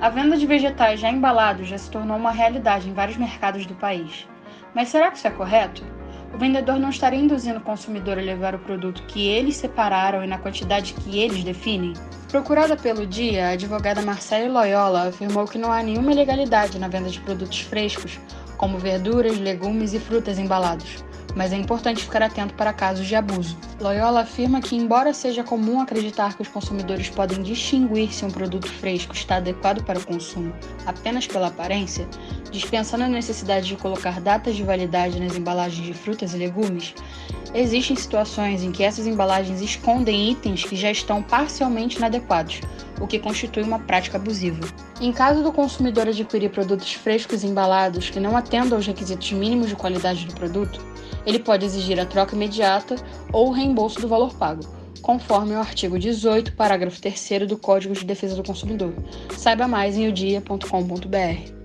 A venda de vegetais já embalados já se tornou uma realidade em vários mercados do país. Mas será que isso é correto? O vendedor não estaria induzindo o consumidor a levar o produto que eles separaram e na quantidade que eles definem? Procurada pelo Dia, a advogada Marcele Loyola afirmou que não há nenhuma ilegalidade na venda de produtos frescos, como verduras, legumes e frutas embalados mas é importante ficar atento para casos de abuso. Loyola afirma que, embora seja comum acreditar que os consumidores podem distinguir se um produto fresco está adequado para o consumo apenas pela aparência, dispensando a necessidade de colocar datas de validade nas embalagens de frutas e legumes, existem situações em que essas embalagens escondem itens que já estão parcialmente inadequados, o que constitui uma prática abusiva. Em caso do consumidor adquirir produtos frescos embalados que não atendam aos requisitos mínimos de qualidade do produto, ele pode exigir a troca imediata ou o reembolso do valor pago, conforme o artigo 18, parágrafo 3 do Código de Defesa do Consumidor. Saiba mais em odia.com.br.